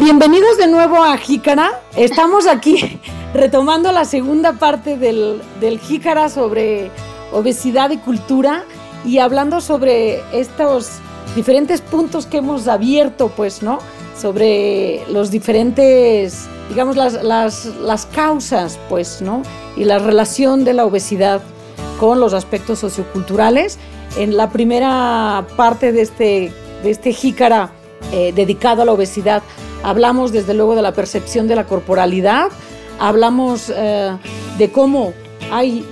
Bienvenidos de nuevo a Jícara. Estamos aquí retomando la segunda parte del, del Jícara sobre obesidad y cultura y hablando sobre estos diferentes puntos que hemos abierto, pues, ¿no? Sobre los diferentes, digamos, las, las, las causas, pues, ¿no? Y la relación de la obesidad con los aspectos socioculturales. En la primera parte de este, de este jícara eh, dedicado a la obesidad, hablamos desde luego de la percepción de la corporalidad, hablamos eh, de cómo hay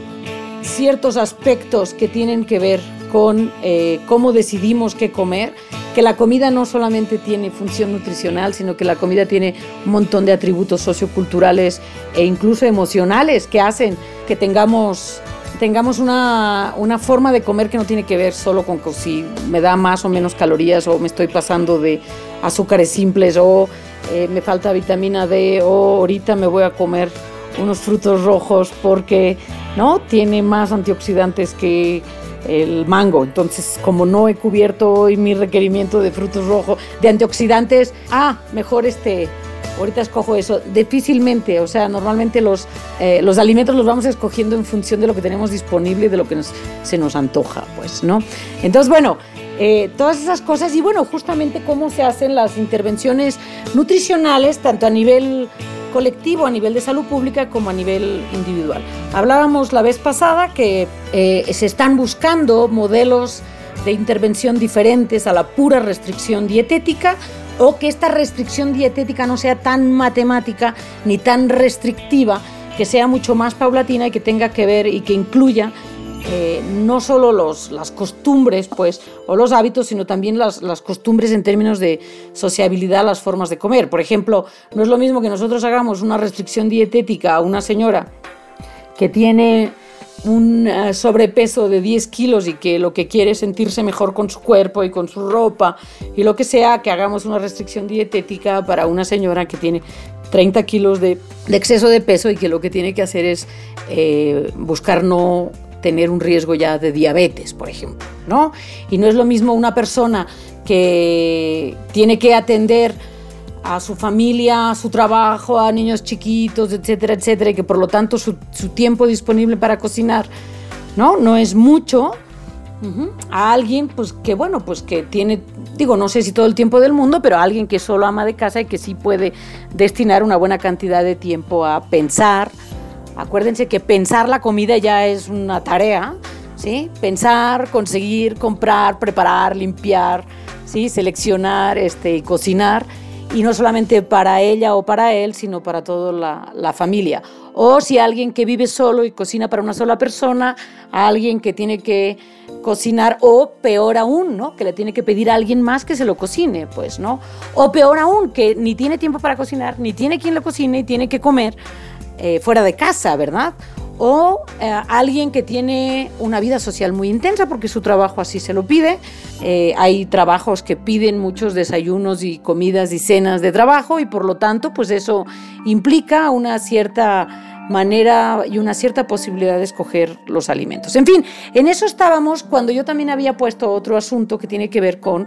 ciertos aspectos que tienen que ver con eh, cómo decidimos qué comer, que la comida no solamente tiene función nutricional, sino que la comida tiene un montón de atributos socioculturales e incluso emocionales que hacen que tengamos tengamos una, una, forma de comer que no tiene que ver solo con si me da más o menos calorías o me estoy pasando de azúcares simples o eh, me falta vitamina D o ahorita me voy a comer unos frutos rojos porque no tiene más antioxidantes que el mango. Entonces, como no he cubierto hoy mi requerimiento de frutos rojos, de antioxidantes, ah, mejor este, ahorita escojo eso. Difícilmente, o sea, normalmente los, eh, los alimentos los vamos escogiendo en función de lo que tenemos disponible y de lo que se nos antoja, pues, ¿no? Entonces, bueno, eh, todas esas cosas y bueno, justamente cómo se hacen las intervenciones nutricionales, tanto a nivel colectivo a nivel de salud pública como a nivel individual. Hablábamos la vez pasada que eh, se están buscando modelos de intervención diferentes a la pura restricción dietética o que esta restricción dietética no sea tan matemática ni tan restrictiva, que sea mucho más paulatina y que tenga que ver y que incluya eh, no solo los, las costumbres pues, o los hábitos, sino también las, las, costumbres en términos de sociabilidad, las formas de comer. Por ejemplo, no es lo mismo que nosotros hagamos una restricción dietética a una señora que tiene un eh, sobrepeso de 10 kilos y que lo que quiere es sentirse mejor con su cuerpo y con su ropa y lo que sea, que hagamos una restricción dietética para una señora que tiene 30 kilos de, exceso de peso y que lo que tiene que hacer es eh, buscar no tener un riesgo ya de diabetes, por ejemplo, ¿no? Y no es lo mismo una persona que tiene que atender a su familia, a su trabajo, a niños chiquitos, etcétera, etcétera, y que por lo tanto su, tiempo disponible para cocinar, ¿no? No es mucho. A alguien, pues que bueno, pues que tiene, digo, no sé si todo el tiempo del mundo, pero a alguien que solo ama de casa y que sí puede destinar una buena cantidad de tiempo a pensar, Acuérdense que pensar la comida ya es una tarea, ¿sí? Pensar, conseguir, comprar, preparar, limpiar, ¿sí? Seleccionar este, cocinar. Y no solamente para ella o para él, sino para toda la, familia. O si alguien que vive solo y cocina para una sola persona, alguien que tiene que cocinar, o peor aún, ¿no? Que le tiene que pedir a alguien más que se lo cocine, pues, ¿no? O peor aún, que ni tiene tiempo para cocinar, ni tiene quien lo cocine y tiene que comer eh, fuera de casa, ¿verdad? O eh, alguien que tiene una vida social muy intensa porque su trabajo así se lo pide. Eh, hay trabajos que piden muchos desayunos y comidas y cenas de trabajo y por lo tanto pues eso implica una cierta manera y una cierta posibilidad de escoger los alimentos. En fin, en eso estábamos cuando yo también había puesto otro asunto que tiene que ver con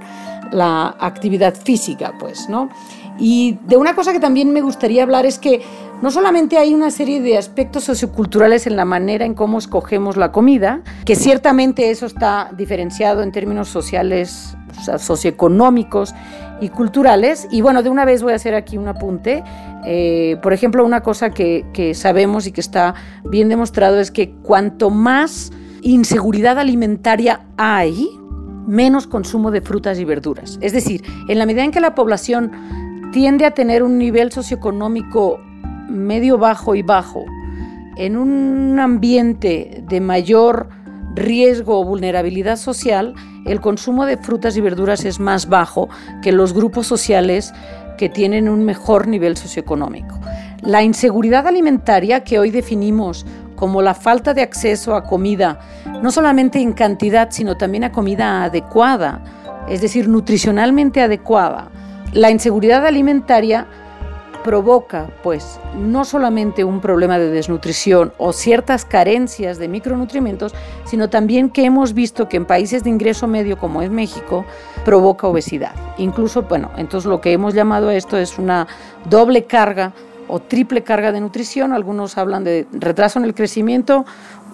la actividad física, pues, ¿no? Y de una cosa que también me gustaría hablar es que no solamente hay una serie de aspectos socioculturales en la manera en cómo escogemos la comida, que ciertamente eso está diferenciado en términos sociales, socioeconómicos y culturales. Y bueno, de una vez voy a hacer aquí un apunte. Eh, por ejemplo, una cosa que, que sabemos y que está bien demostrado es que cuanto más inseguridad alimentaria hay, menos consumo de frutas y verduras. Es decir, en la medida en que la población tiende a tener un nivel socioeconómico medio bajo y bajo, en un ambiente de mayor riesgo o vulnerabilidad social, el consumo de frutas y verduras es más bajo que los grupos sociales que tienen un mejor nivel socioeconómico. La inseguridad alimentaria que hoy definimos como la falta de acceso a comida, no solamente en cantidad, sino también a comida adecuada, es decir, nutricionalmente adecuada, la inseguridad alimentaria provoca, pues, no solamente un problema de desnutrición o ciertas carencias de micronutrientes, sino también que hemos visto que en países de ingreso medio como es México, provoca obesidad. Incluso, bueno, entonces lo que hemos llamado a esto es una doble carga o triple carga de nutrición. Algunos hablan de retraso en el crecimiento,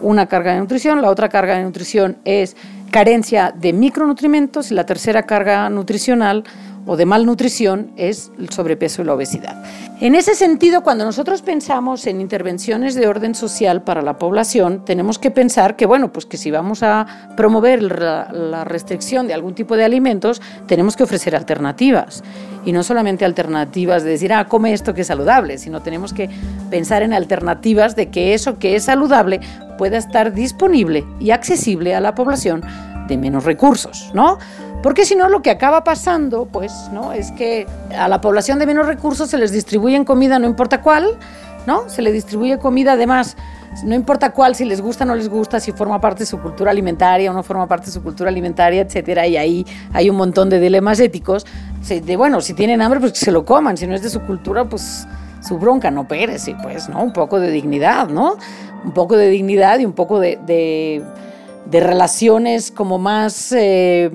una carga de nutrición, la otra carga de nutrición es carencia de micronutrientes y la tercera carga nutricional o de malnutrición es el sobrepeso y la obesidad. En ese sentido, cuando nosotros pensamos en intervenciones de orden social para la población, tenemos que pensar que, bueno, pues que si vamos a promover la restricción de algún tipo de alimentos, tenemos que ofrecer alternativas. Y no solamente alternativas de decir, ah, come esto que es saludable, sino tenemos que pensar en alternativas de que eso que es saludable pueda estar disponible y accesible a la población de menos recursos, ¿no? Porque si no, lo que acaba pasando, pues, ¿no? Es que a la población de menos recursos se les distribuyen comida, no importa cuál, ¿no? Se le distribuye comida, además, no importa cuál, si les gusta o no les gusta, si forma parte de su cultura alimentaria o no forma parte de su cultura alimentaria, etcétera. Y ahí hay un montón de dilemas éticos. De bueno, si tienen hambre, pues que se lo coman. Si no es de su cultura, pues su bronca, no perece, pues, ¿no? Un poco de dignidad, ¿no? Un poco de dignidad y un poco de, de, relaciones como más. Eh,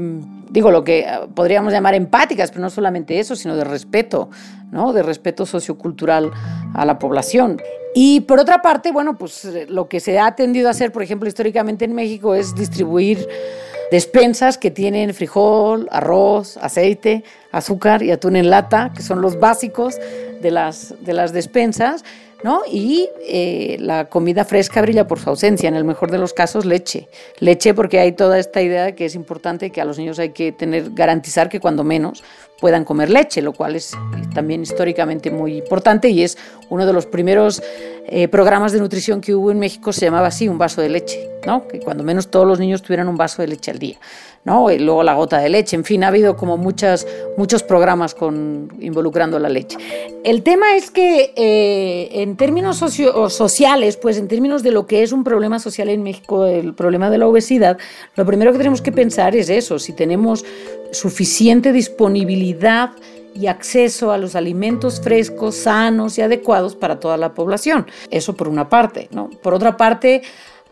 digo, lo que ah, podríamos llamar empáticas, pero no solamente eso, sino de respeto, ¿no? De respeto sociocultural a la población. Y por otra parte, bueno, pues eh, lo que se ha tendido a hacer, por ejemplo, históricamente en México es distribuir despensas que tienen frijol, arroz, aceite, azúcar y atún en lata, que son los básicos de las, de las despensas, ¿no? Y eh, la comida fresca brilla por su ausencia, en el mejor de los casos leche. Leche porque hay toda esta idea de que es importante que a los niños hay que tener, garantizar que cuando menos puedan comer leche, lo cual es también históricamente muy importante y es uno de los primeros eh, programas de nutrición que hubo en México, se llamaba así, un vaso de leche, ¿no? Que cuando menos todos los niños tuvieran un vaso de leche al día. ¿no? Y luego la gota de leche, en fin, ha habido como muchas, muchos programas con, involucrando la leche. El tema es que eh, en términos sociales, pues en términos de lo que es un problema social en México, el problema de la obesidad, lo primero que tenemos que pensar es eso, si tenemos suficiente disponibilidad y acceso a los alimentos frescos, sanos y adecuados para toda la población. Eso por una parte, ¿no? Por otra parte,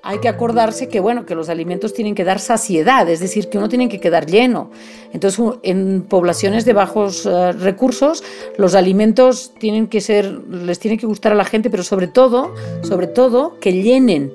hay que acordarse que, bueno, que los alimentos tienen que dar saciedad, es decir, que uno tiene que quedar lleno. Entonces, en poblaciones de bajos eh, recursos, los alimentos tienen que ser, les tiene que gustar a la gente, pero sobre todo, sobre todo, que llenen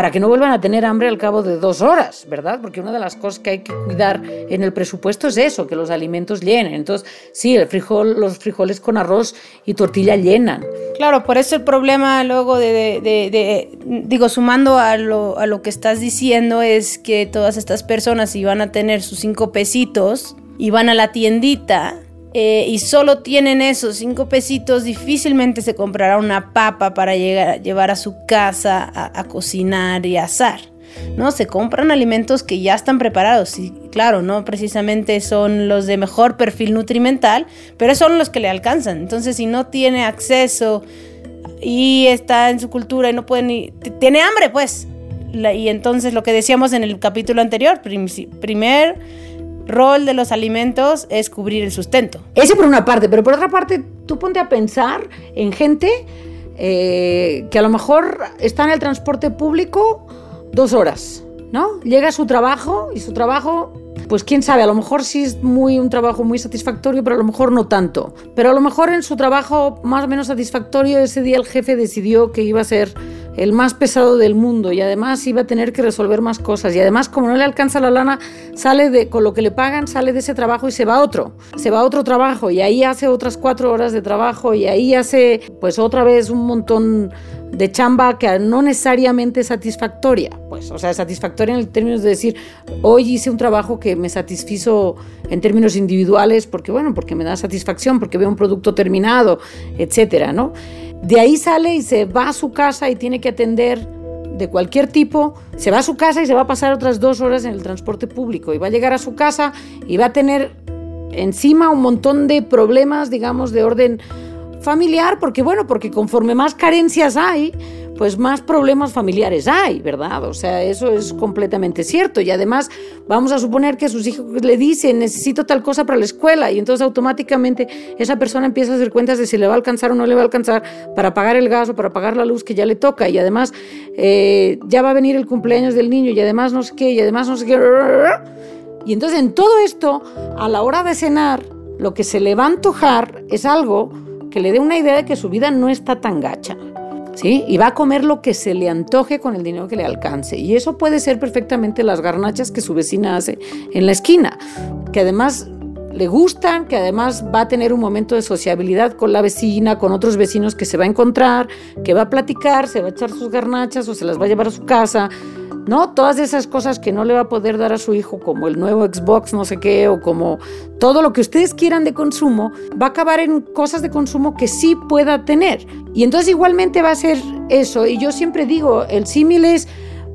para que no vuelvan a tener hambre al cabo de dos horas, ¿verdad? Porque una de las cosas que hay que cuidar en el presupuesto es eso, que los alimentos llenen. Entonces, sí, el frijol, los frijoles con arroz y tortilla llenan. Claro, por eso el problema luego de, digo, sumando a lo, a lo que estás diciendo es que todas estas personas iban a tener sus cinco pesitos y van a la tiendita eh, y solo tienen esos cinco pesitos, difícilmente se comprará una papa para llevar a su casa a, cocinar y asar. ¿no? Se compran alimentos que ya están preparados y claro, no precisamente son los de mejor perfil nutrimental, pero son los que le alcanzan. Entonces, si no tiene acceso y está en su cultura y no puede ni... Tiene hambre, pues. y entonces lo que decíamos en el capítulo anterior, primer rol de los alimentos es cubrir el sustento. Ese por una parte, pero por otra parte, tú ponte a pensar en gente eh, que a lo mejor está en el transporte público dos horas, ¿no? Llega a su trabajo y su trabajo pues quién sabe, a lo mejor sí es muy un trabajo muy satisfactorio, pero a lo mejor no tanto. Pero a lo mejor en su trabajo más o menos satisfactorio ese día el jefe decidió que iba a ser el más pesado del mundo y además iba a tener que resolver más cosas y además como no le alcanza la lana, sale de con lo que le pagan, sale de ese trabajo y se va a otro, se va a otro trabajo y ahí hace otras cuatro horas de trabajo y ahí hace pues otra vez un montón de chamba que no necesariamente es satisfactoria, pues, o sea, satisfactoria en términos de decir, hoy hice un trabajo que me satisfizo en términos individuales, porque bueno, porque me da satisfacción, porque veo un producto terminado, etcétera, ¿no? De ahí sale y se va a su casa y tiene que atender de cualquier tipo, se va a su casa y se va a pasar otras dos horas en el transporte público. Y va a llegar a su casa y va a tener encima un montón de problemas, digamos, de orden familiar, porque bueno, porque conforme más carencias hay, pues más problemas familiares hay, ¿verdad? O sea, eso es completamente cierto. Y además, vamos a suponer que sus hijos le dicen, necesito tal cosa para la escuela, y entonces automáticamente esa persona empieza a hacer cuentas de si le va a alcanzar o no le va a alcanzar para pagar el gas o para pagar la luz que ya le toca. Y además, eh, ya va a venir el cumpleaños del niño, y además no sé qué, y además no sé qué. Y entonces en todo esto, a la hora de cenar, lo que se le va a antojar es algo que le dé una idea de que su vida no está tan gacha. ¿Sí? Y va a comer lo que se le antoje con el dinero que le alcance. Y eso puede ser perfectamente las garnachas que su vecina hace en la esquina, que además le gustan, que además va a tener un momento de sociabilidad con la vecina, con otros vecinos que se va a encontrar, que va a platicar, se va a echar sus garnachas o se las va a llevar a su casa, ¿no? Todas esas cosas que no le va a poder dar a su hijo, como el nuevo Xbox, no sé qué, o como todo lo que ustedes quieran de consumo, va a acabar en cosas de consumo que sí pueda tener. Y entonces igualmente va a ser eso. Y yo siempre digo, el símil es,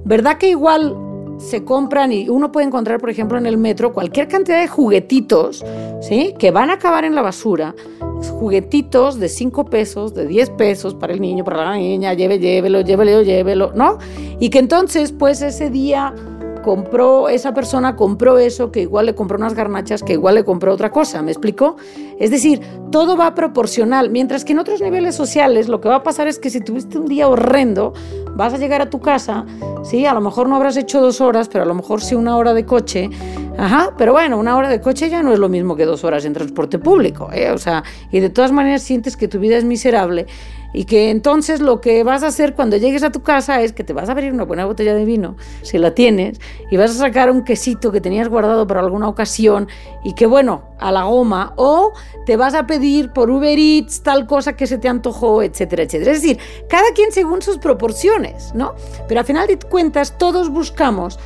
¿verdad que igual se compran y uno puede encontrar, por ejemplo, en el metro cualquier cantidad de juguetitos, ¿sí? Que van a acabar en la basura. Juguetitos de 5 pesos, de 10 pesos para el niño, para la niña, lleve, llévelo, llévelo, llévelo, ¿no? Y que entonces, pues ese día compró, esa persona compró eso, que igual le compró unas garnachas, que igual le compró otra cosa, ¿me explico? Es decir, todo va proporcional, mientras que en otros niveles sociales lo que va a pasar es que si tuviste un día horrendo, vas a llegar a tu casa, sí, a lo mejor no habrás hecho dos horas, pero a lo mejor sí una hora de coche, ajá, pero bueno, una hora de coche ya no es lo mismo que dos horas en transporte público, ¿eh? o sea, y de todas maneras sientes que tu vida es miserable y que entonces lo que vas a hacer cuando llegues a tu casa es que te vas a abrir una buena botella de vino, si la tienes, y vas a sacar un quesito que tenías guardado para alguna ocasión y que bueno, a la goma, o te vas a pedir por Uber Eats tal cosa que se te antojó, etcétera, etcétera. Es decir, cada quien según sus proporciones, ¿no? Pero al final de cuentas todos buscamos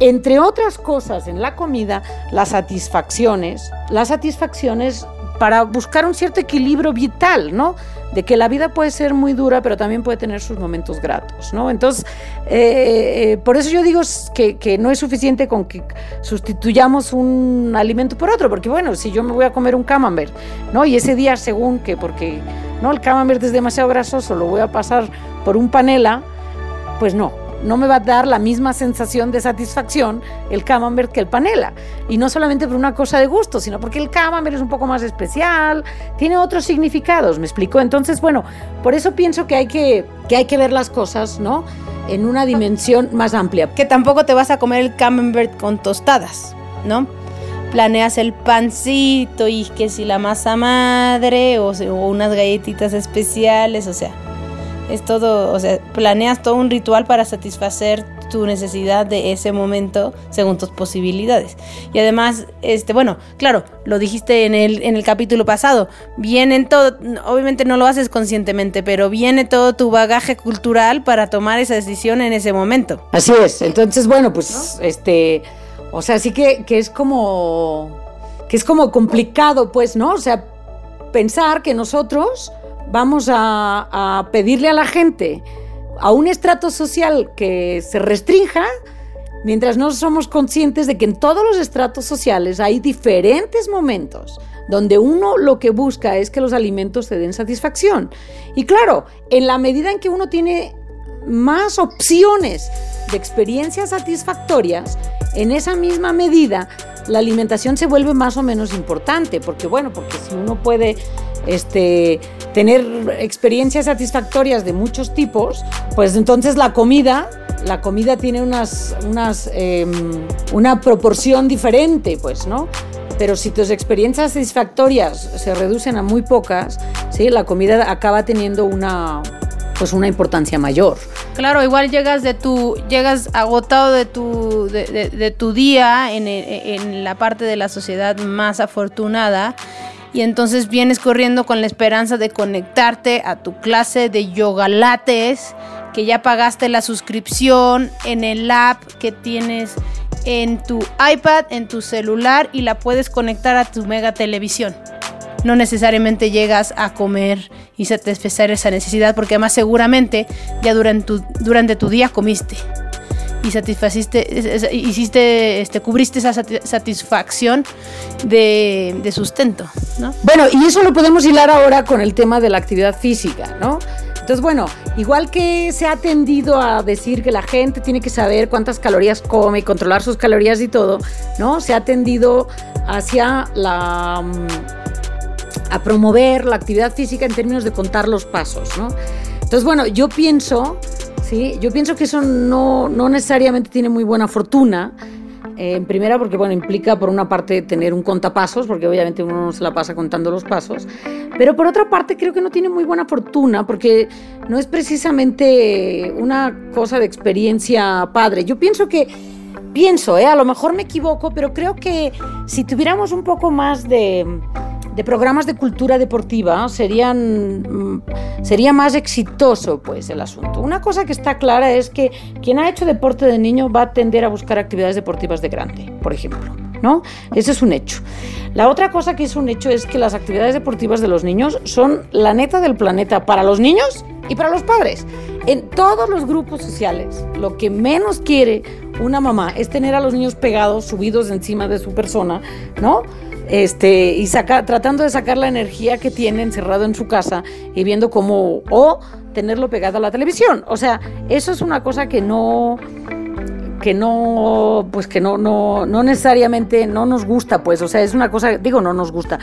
entre otras cosas en la comida, las satisfacciones, las satisfacciones para buscar un cierto equilibrio vital, ¿no? De que la vida puede ser muy dura, pero también puede tener sus momentos gratos, ¿no? Entonces, eh, eh, por eso yo digo que, que, no es suficiente con que sustituyamos un alimento por otro, porque bueno, si yo me voy a comer un camembert, ¿no? Y ese día, según que, porque, ¿no? El camembert es demasiado grasoso, lo voy a pasar por un panela, pues no, no me va a dar la misma sensación de satisfacción el camembert que el panela. Y no solamente por una cosa de gusto, sino porque el camembert es un poco más especial, tiene otros significados, ¿me explico? Entonces, bueno, por eso pienso que hay que, que, hay que ver las cosas, ¿no? En una dimensión más amplia. Que tampoco te vas a comer el camembert con tostadas, ¿no? planeas el pancito y que si la masa madre o, o unas galletitas especiales, o sea, es todo, o sea, planeas todo un ritual para satisfacer tu necesidad de ese momento según tus posibilidades. Y además, este, bueno, claro, lo dijiste en el, en el capítulo pasado, vienen todo, obviamente no lo haces conscientemente, pero viene todo tu bagaje cultural para tomar esa decisión en ese momento. Así es, entonces, bueno, pues, este, o sea, sí que, que es como, que es como complicado, pues, ¿no? O sea, pensar que nosotros vamos a, pedirle a la gente a un estrato social que se restrinja, mientras no somos conscientes de que en todos los estratos sociales hay diferentes momentos donde uno lo que busca es que los alimentos te den satisfacción. Y claro, en la medida en que uno tiene más opciones de experiencias satisfactorias, en esa misma medida la alimentación se vuelve más o menos importante, porque bueno, porque si uno puede este, tener experiencias satisfactorias de muchos tipos, pues entonces la comida, la comida tiene unas, unas, em, una proporción diferente, pues, ¿no? Pero si tus experiencias satisfactorias se reducen a muy pocas, ¿sí? la comida acaba teniendo una, pues una importancia mayor. Claro, igual llegas de tu, llegas agotado de tu, de, de, tu día en, en, la parte de la sociedad más afortunada y entonces vienes corriendo con la esperanza de conectarte a tu clase de yoga lates, que ya pagaste la suscripción en el app que tienes en tu iPad, en tu celular y la puedes conectar a tu mega televisión. No necesariamente llegas a comer y satisfacer esa necesidad porque además seguramente ya durante tu, durante tu día comiste y satisfaciste, hiciste, este, cubriste esa satisfacción de, de, sustento, ¿no? Bueno, y eso lo podemos hilar ahora con el tema de la actividad física, ¿no? Entonces, bueno, igual que se ha tendido a decir que la gente tiene que saber cuántas calorías come y controlar sus calorías y todo, ¿no? Se ha tendido hacia la mm, a promover la actividad física en términos de contar los pasos, ¿no? Entonces, bueno, yo pienso, sí, yo pienso que eso no, no necesariamente tiene muy buena fortuna en primera, porque bueno, implica por una parte tener un contapasos, porque obviamente uno no se la pasa contando los pasos, pero por otra parte creo que no tiene muy buena fortuna, porque no es precisamente una cosa de experiencia padre. Yo pienso que, pienso, ¿eh? a lo mejor me equivoco, pero creo que si tuviéramos un poco más de de programas de cultura deportiva serían, mm, sería más exitoso pues el asunto. Una cosa que está clara es que quien ha hecho deporte de niño va a tender a buscar actividades deportivas de grande, por ejemplo. ¿No? Ese es un hecho. La otra cosa que es un hecho es que las actividades deportivas de los niños son la neta del planeta para los niños y para los padres. En todos los grupos sociales, lo que menos quiere una mamá es tener a los niños pegados, subidos encima de su persona, ¿no? Este, y saca, tratando de sacar la energía que tiene encerrado en su casa y viendo cómo, o tenerlo pegado a la televisión. O sea, eso es una cosa que no, que no, pues que no, no, no necesariamente no nos gusta, pues, o sea, es una cosa, digo, no nos gusta.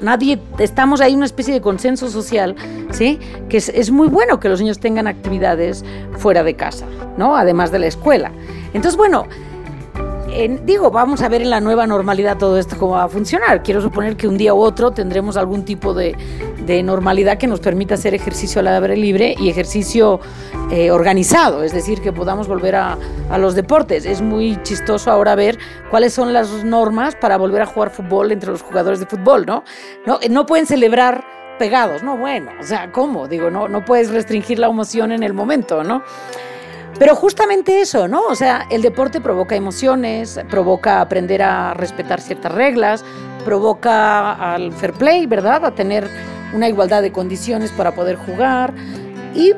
Nadie, estamos ahí una especie de consenso social, ¿sí? Que es, es muy bueno que los niños tengan actividades fuera de casa, ¿no? Además de la escuela. Entonces, bueno, digo, vamos a ver en la nueva normalidad todo esto cómo va a funcionar. Quiero suponer que un día u otro tendremos algún tipo de, normalidad que nos permita hacer ejercicio al aire libre y ejercicio eh, organizado, es decir, que podamos volver a, los deportes. Es muy chistoso ahora ver cuáles son las normas para volver a jugar fútbol entre los jugadores de fútbol, ¿no? No, no pueden celebrar pegados, no, bueno, o sea, ¿cómo? Digo, no, no puedes restringir la emoción en el momento, ¿no? Pero justamente eso, ¿no? O sea, el deporte provoca emociones, provoca aprender a respetar ciertas reglas, provoca al fair play, ¿verdad? A tener una igualdad de condiciones para poder jugar y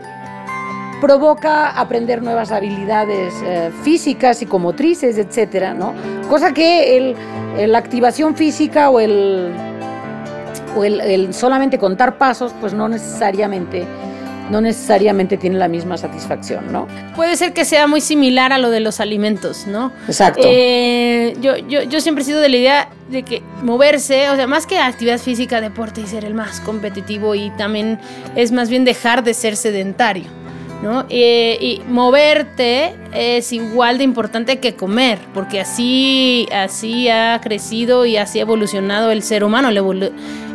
provoca aprender nuevas habilidades eh, físicas, psicomotrices, etcétera, ¿no? Cosa que el, la activación física o o el solamente contar pasos, pues no necesariamente no necesariamente tiene la misma satisfacción, ¿no? Puede ser que sea muy similar a lo de los alimentos, ¿no? Exacto. Eh, yo, yo, yo siempre he sido de la idea de que moverse, o sea, más que actividad física, deporte y ser el más competitivo y también es más bien dejar de ser sedentario. ¿no? Eh, y moverte es igual de importante que comer, porque así, así ha crecido y así ha evolucionado el ser humano,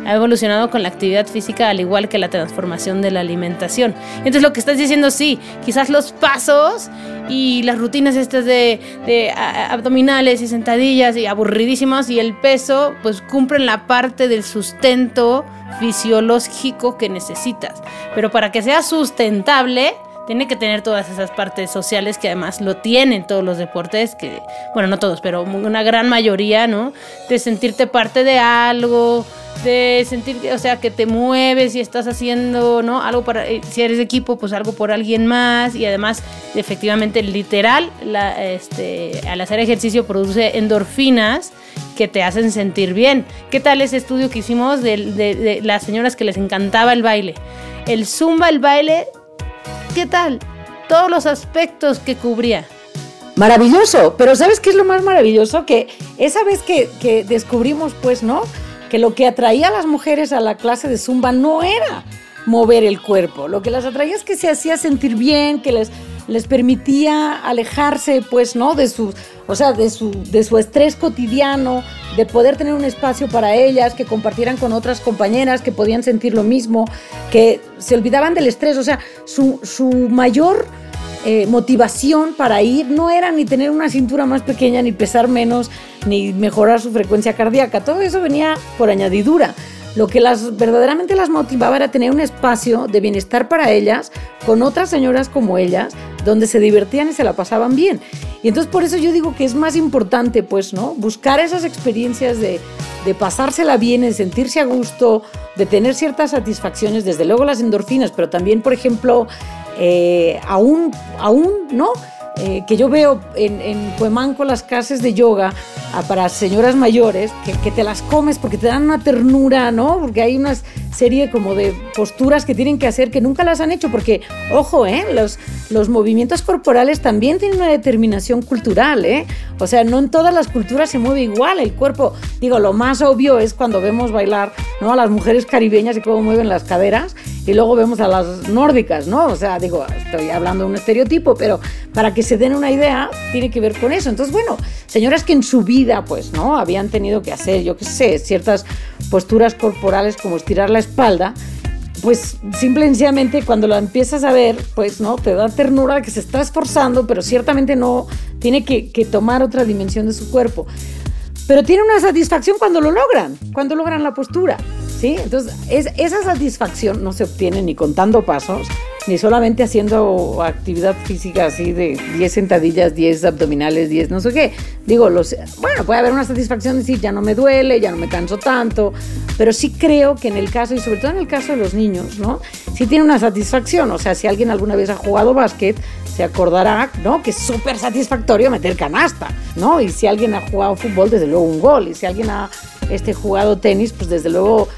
ha evolucionado con la actividad física al igual que la transformación de la alimentación. Entonces lo que estás diciendo, sí, quizás los pasos y las rutinas estas de, de abdominales y sentadillas y aburridísimas y el peso, pues cumplen la parte del sustento fisiológico que necesitas. Pero para que sea sustentable, tiene que tener todas esas partes sociales que además lo tienen todos los deportes, que, bueno, no todos, pero una gran mayoría, ¿no? De sentirte parte de algo, de sentir, o sea, que te mueves y estás haciendo, ¿no? Algo para, eh, si eres de equipo, pues algo por alguien más y además, efectivamente, literal, la, este, al hacer ejercicio produce endorfinas que te hacen sentir bien. ¿Qué tal ese estudio que hicimos de, de las señoras que les encantaba el baile? El zumba, el baile ¿Qué tal? Todos los aspectos que cubría. Maravilloso, pero ¿sabes qué es lo más maravilloso? Que esa vez que, descubrimos, pues, ¿no? Que lo que atraía a las mujeres a la clase de zumba no era mover el cuerpo, lo que las atraía es que se hacía sentir bien, que les, les permitía alejarse, pues, ¿no? De su, o sea, de su, de su estrés cotidiano, de poder tener un espacio para ellas, que compartieran con otras compañeras, que podían sentir lo mismo, que se olvidaban del estrés. O sea, su, mayor eh, motivación para ir no era ni tener una cintura más pequeña, ni pesar menos, ni mejorar su frecuencia cardíaca. Todo eso venía por añadidura. Lo que las verdaderamente las motivaba era tener un espacio de bienestar para ellas, con otras señoras como ellas, donde se divertían y se la pasaban bien. Y entonces por eso yo digo que es más importante, pues, ¿no? Buscar esas experiencias de, pasársela bien, de sentirse a gusto, de tener ciertas satisfacciones, desde luego las endorfinas, pero también, por ejemplo, eh, aún, aún, ¿no? Eh, que yo veo en, en Cuemanco las clases de yoga ah, para señoras mayores, que, que, te las comes porque te dan una ternura, ¿no? Porque hay una serie como de posturas que tienen que hacer que nunca las han hecho, porque, ojo, ¿eh? Los, los movimientos corporales también tienen una determinación cultural, ¿eh? O sea, no en todas las culturas se mueve igual el cuerpo. Digo, lo más obvio es cuando vemos bailar, ¿no? A las mujeres caribeñas y cómo mueven las caderas, y luego vemos a las nórdicas, ¿no? O sea, digo, estoy hablando de un estereotipo, pero para que se den una idea, tiene que ver con eso. Entonces, bueno, señoras que en su vida, pues, ¿no? Habían tenido que hacer, yo qué sé, ciertas posturas corporales como estirar la espalda, pues simplemente cuando lo empiezas a ver, pues no, te da ternura que se está esforzando, pero ciertamente no tiene que, que, tomar otra dimensión de su cuerpo. Pero tiene una satisfacción cuando lo logran, cuando logran la postura, ¿sí? Entonces, es, esa satisfacción no se obtiene ni contando pasos, ni solamente haciendo actividad física así de 10 sentadillas, 10 abdominales, 10 no sé qué. Digo, los, bueno, puede haber una satisfacción de decir, ya no me duele, ya no me canso tanto, pero sí creo que en el caso, y sobre todo en el caso de los niños, ¿no? Sí tiene una satisfacción, o sea, si alguien alguna vez ha jugado básquet, se acordará, ¿no? Que es súper satisfactorio meter canasta, ¿no? Y si alguien ha jugado fútbol, desde luego un gol, y si alguien ha este, jugado tenis, pues desde luego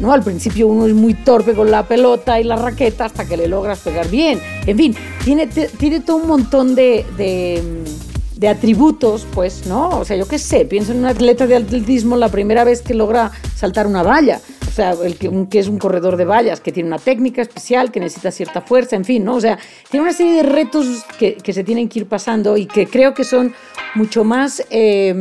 ¿no? Al principio uno es muy torpe con la pelota y la raqueta hasta que le logras pegar bien. En fin, tiene, tiene todo un montón de, de, atributos, pues, ¿no? O sea, yo qué sé, pienso en un atleta de atletismo la primera vez que logra saltar una valla. O sea, el que, que, es un corredor de vallas, que tiene una técnica especial, que necesita cierta fuerza, en fin, ¿no? O sea, tiene una serie de retos que, que se tienen que ir pasando y que creo que son mucho más, eh,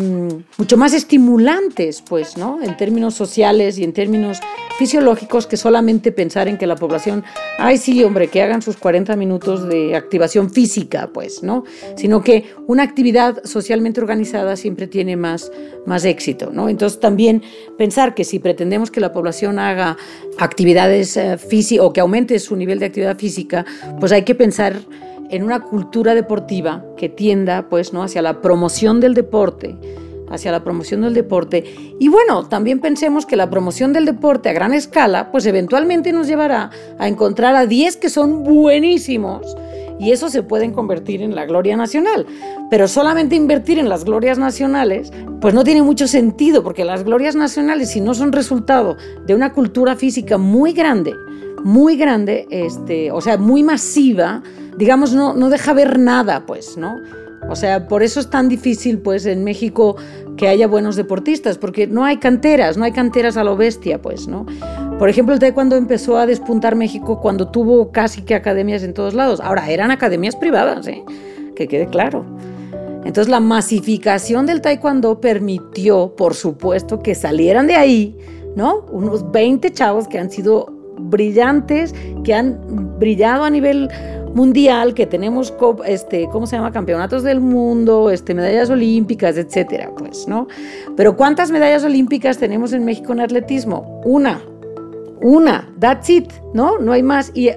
mucho más estimulantes, pues, ¿no? En términos sociales y en términos fisiológicos que solamente pensar en que la población, ay sí, hombre, que hagan sus 40 minutos de activación física, pues, ¿no? Sino que una actividad socialmente organizada siempre tiene más, más éxito, ¿no? Entonces también pensar que si pretendemos que la población haga actividades eh, físicas o que aumente su nivel de actividad física, pues hay que pensar en una cultura deportiva que tienda pues no hacia la promoción del deporte hacia la promoción del deporte. Y bueno también pensemos que la promoción del deporte a gran escala pues eventualmente nos llevará a encontrar a 10 que son buenísimos y eso se pueden convertir en la gloria nacional pero solamente invertir en las glorias nacionales pues no tiene mucho sentido porque las glorias nacionales si no son resultado de una cultura física muy grande muy grande este o sea muy masiva digamos, no, no deja ver nada, pues, ¿no? O sea, por eso es tan difícil, pues, en México que haya buenos deportistas, porque no hay canteras, no hay canteras a lo bestia, pues, ¿no? Por ejemplo, el taekwondo empezó a despuntar México cuando tuvo casi que academias en todos lados. Ahora, eran academias privadas, ¿eh? Que quede claro. Entonces, la masificación del taekwondo permitió, por supuesto, que salieran de ahí, ¿no? Unos 20 chavos que han sido brillantes, que han brillado a nivel mundial, que tenemos, este, ¿cómo se llama? Campeonatos del mundo, este, medallas olímpicas, etcétera, pues, ¿no? Pero ¿cuántas medallas olímpicas tenemos en México en atletismo? Una, una, that's it, ¿no? No hay más. Y,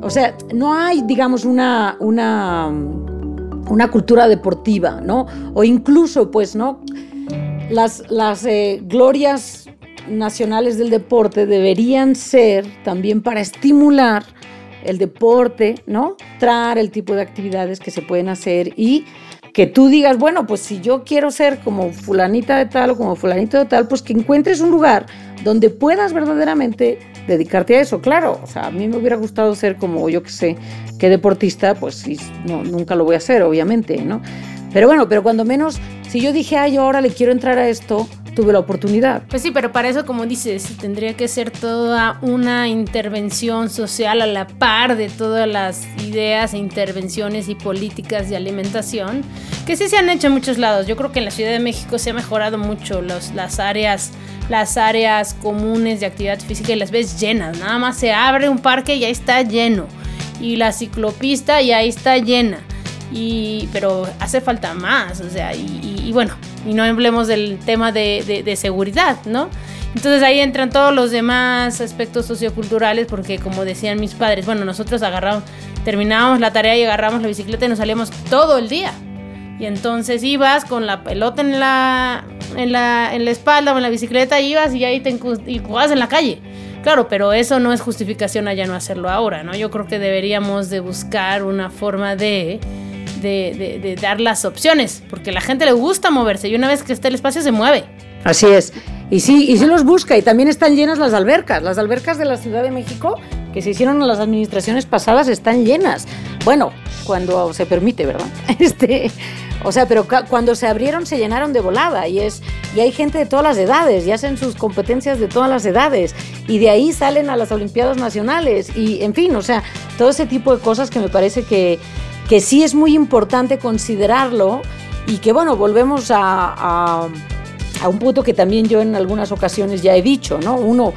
o sea, no hay, digamos, una, una, una cultura deportiva, ¿no? O incluso, pues, ¿no? Las, las eh, glorias nacionales del deporte deberían ser también para estimular el deporte, ¿no? Traer el tipo de actividades que se pueden hacer y que tú digas, bueno, pues si yo quiero ser como fulanita de tal o como fulanito de tal, pues que encuentres un lugar donde puedas verdaderamente dedicarte a eso. Claro, o sea, a mí me hubiera gustado ser como yo que sé, qué deportista, pues no, nunca lo voy a hacer, obviamente, ¿no? Pero bueno, pero cuando menos, si yo dije, ay, yo ahora le quiero entrar a esto, tuve la oportunidad. Pues sí, pero para eso, como dices, tendría que ser toda una intervención social a la par de todas las ideas e intervenciones y políticas de alimentación, que sí se han hecho en muchos lados. Yo creo que en la Ciudad de México se ha mejorado mucho los, las áreas las áreas comunes de actividad física y las ves llenas. Nada más se abre un parque y ahí está lleno. Y la ciclopista y ahí está llena. Y, pero hace falta más, o sea, y bueno, y no hablemos del tema de, de, seguridad, ¿no? Entonces ahí entran todos los demás aspectos socioculturales porque como decían mis padres, bueno, nosotros agarramos, terminábamos la tarea y agarramos la bicicleta y nos salíamos todo el día. Y entonces ibas con la pelota en la, en la, en la espalda o en la bicicleta, ibas y ahí te y jugabas en la calle. Claro, pero eso no es justificación a ya no hacerlo ahora, ¿no? Yo creo que deberíamos de buscar una forma de de, dar las opciones, porque a la gente le gusta moverse y una vez que está el espacio se mueve. Así es. Y sí, y sí los busca y también están llenas las albercas. Las albercas de la Ciudad de México que se hicieron en las administraciones pasadas están llenas. Bueno, cuando se permite, ¿verdad? Este, o sea, pero cuando se abrieron se llenaron de volada y es y hay gente de todas las edades y hacen sus competencias de todas las edades y de ahí salen a las Olimpiadas Nacionales y en fin, o sea, todo ese tipo de cosas que me parece que, que sí es muy importante considerarlo y que bueno, volvemos a, a un punto que también yo en algunas ocasiones ya he dicho, ¿no? Uno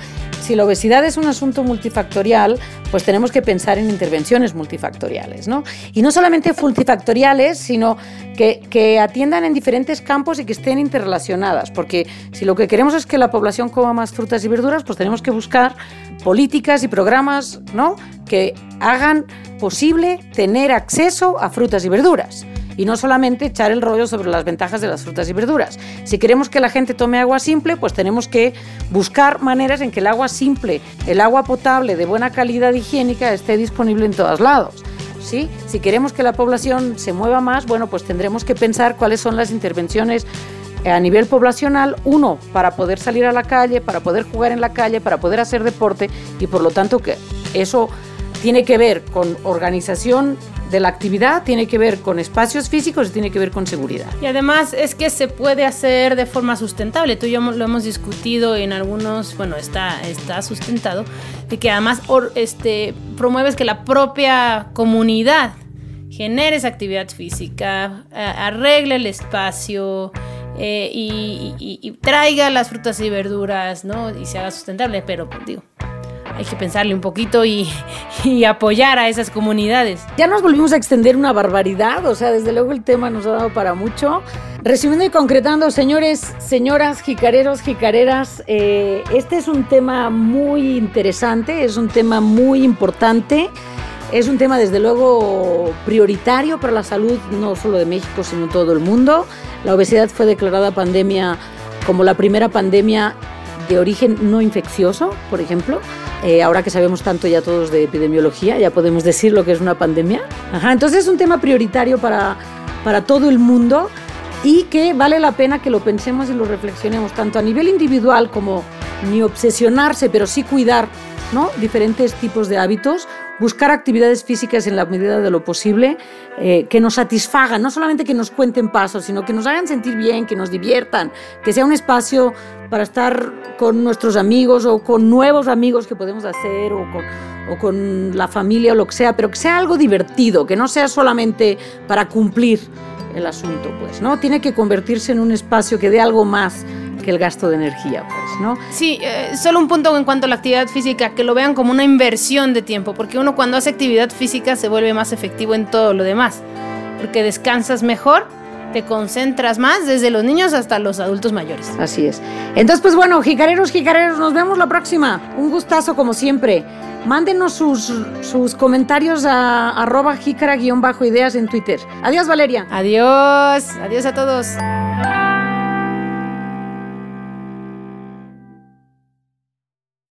si la obesidad es un asunto multifactorial, pues tenemos que pensar en intervenciones multifactoriales, ¿no? Y no solamente multifactoriales, sino que, atiendan en diferentes campos y que estén interrelacionadas, porque si lo que queremos es que la población coma más frutas y verduras, pues tenemos que buscar políticas y programas, ¿no? Que hagan posible tener acceso a frutas y verduras y no solamente echar el rollo sobre las ventajas de las frutas y verduras. Si queremos que la gente tome agua simple, pues tenemos que buscar maneras en que el agua simple, el agua potable de buena calidad higiénica esté disponible en todos lados. ¿Sí? Si queremos que la población se mueva más, bueno, pues tendremos que pensar cuáles son las intervenciones a nivel poblacional, uno, para poder salir a la calle, para poder jugar en la calle, para poder hacer deporte y por lo tanto que eso tiene que ver con organización de la actividad, tiene que ver con espacios físicos y tiene que ver con seguridad. Y además es que se puede hacer de forma sustentable. Tú y yo lo hemos discutido en algunos, bueno, está, está sustentado, de que además este, promueves que la propia comunidad genere esa actividad física, arregle el espacio, eh, y, y, traiga las frutas y verduras, ¿no? Y se haga sustentable, pero digo, hay que pensarle un poquito y, apoyar a esas comunidades. Ya nos volvimos a extender una barbaridad, o sea, desde luego el tema nos ha dado para mucho. Resumiendo y concretando, señores, señoras, jicareros, jicareras, eh, este es un tema muy interesante, es un tema muy importante. Es un tema desde luego prioritario para la salud no solo de México, sino todo el mundo. La obesidad fue declarada pandemia como la primera pandemia de origen no infeccioso, por ejemplo. Eh, ahora que sabemos tanto ya todos de epidemiología, ya podemos decir lo que es una pandemia. Ajá, entonces es un tema prioritario para, para todo el mundo y que vale la pena que lo pensemos y lo reflexionemos, tanto a nivel individual como ni obsesionarse, pero sí cuidar ¿no? diferentes tipos de hábitos, buscar actividades físicas en la medida de lo posible eh, que nos satisfagan, no solamente que nos cuenten pasos, sino que nos hagan sentir bien, que nos diviertan, que sea un espacio para estar con nuestros amigos o con nuevos amigos que podemos hacer o con, o con la familia o lo que sea, pero que sea algo divertido, que no sea solamente para cumplir el asunto, pues, ¿no? Tiene que convertirse en un espacio que dé algo más que el gasto de energía, pues, ¿no? Sí, eh, solo un punto en cuanto a la actividad física, que lo vean como una inversión de tiempo, porque uno cuando hace actividad física se vuelve más efectivo en todo lo demás, porque descansas mejor te concentras más desde los niños hasta los adultos mayores. Así es. Entonces, pues bueno, jicareros, jicareros, nos vemos la próxima. Un gustazo como siempre. Mándenos sus, sus comentarios a arroba jícara-ideas en Twitter. Adiós, Valeria. Adiós. Adiós a todos.